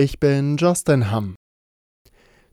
Ich bin Justin Hamm.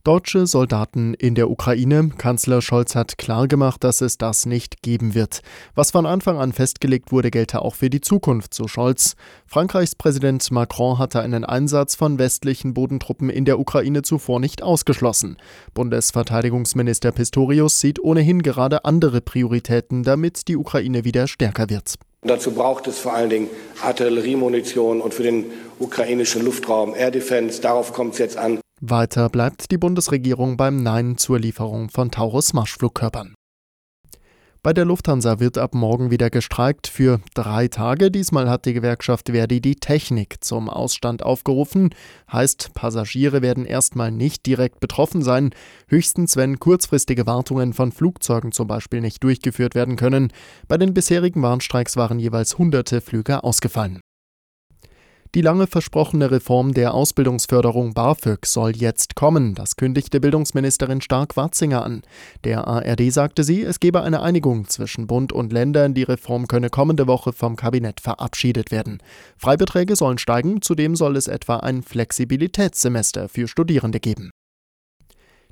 Deutsche Soldaten in der Ukraine. Kanzler Scholz hat klargemacht, dass es das nicht geben wird. Was von Anfang an festgelegt wurde, gelte auch für die Zukunft, so Scholz. Frankreichs Präsident Macron hatte einen Einsatz von westlichen Bodentruppen in der Ukraine zuvor nicht ausgeschlossen. Bundesverteidigungsminister Pistorius sieht ohnehin gerade andere Prioritäten, damit die Ukraine wieder stärker wird. Dazu braucht es vor allen Dingen Artilleriemunition und für den ukrainischen Luftraum Air Defense. Darauf kommt es jetzt an. Weiter bleibt die Bundesregierung beim Nein zur Lieferung von Taurus-Marschflugkörpern. Bei der Lufthansa wird ab morgen wieder gestreikt für drei Tage. Diesmal hat die Gewerkschaft Verdi die Technik zum Ausstand aufgerufen. Heißt, Passagiere werden erstmal nicht direkt betroffen sein, höchstens wenn kurzfristige Wartungen von Flugzeugen zum Beispiel nicht durchgeführt werden können. Bei den bisherigen Warnstreiks waren jeweils hunderte Flüge ausgefallen. Die lange versprochene Reform der Ausbildungsförderung BAföG soll jetzt kommen. Das kündigte Bildungsministerin Stark-Watzinger an. Der ARD sagte sie, es gebe eine Einigung zwischen Bund und Ländern. Die Reform könne kommende Woche vom Kabinett verabschiedet werden. Freibeträge sollen steigen. Zudem soll es etwa ein Flexibilitätssemester für Studierende geben.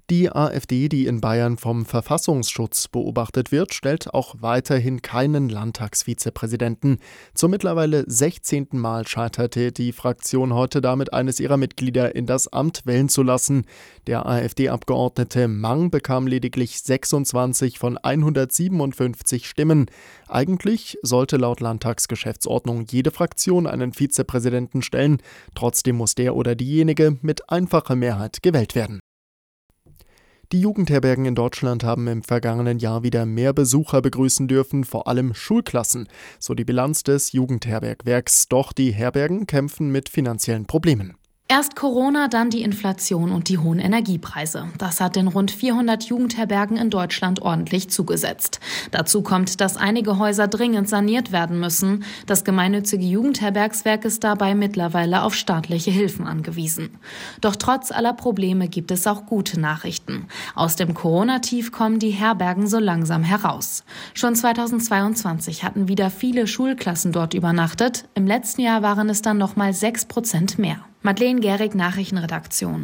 Die AfD, die in Bayern vom Verfassungsschutz beobachtet wird, stellt auch weiterhin keinen Landtagsvizepräsidenten. Zum mittlerweile 16. Mal scheiterte die Fraktion heute damit, eines ihrer Mitglieder in das Amt wählen zu lassen. Der AfD-Abgeordnete Mang bekam lediglich 26 von 157 Stimmen. Eigentlich sollte laut Landtagsgeschäftsordnung jede Fraktion einen Vizepräsidenten stellen. Trotzdem muss der oder diejenige mit einfacher Mehrheit gewählt werden. Die Jugendherbergen in Deutschland haben im vergangenen Jahr wieder mehr Besucher begrüßen dürfen, vor allem Schulklassen, so die Bilanz des Jugendherbergwerks. Doch die Herbergen kämpfen mit finanziellen Problemen. Erst Corona, dann die Inflation und die hohen Energiepreise. Das hat den rund 400 Jugendherbergen in Deutschland ordentlich zugesetzt. Dazu kommt, dass einige Häuser dringend saniert werden müssen. Das gemeinnützige Jugendherbergswerk ist dabei mittlerweile auf staatliche Hilfen angewiesen. Doch trotz aller Probleme gibt es auch gute Nachrichten. Aus dem Corona-Tief kommen die Herbergen so langsam heraus. Schon 2022 hatten wieder viele Schulklassen dort übernachtet. Im letzten Jahr waren es dann noch mal sechs Prozent mehr. Madeleine Gehrig, Nachrichtenredaktion.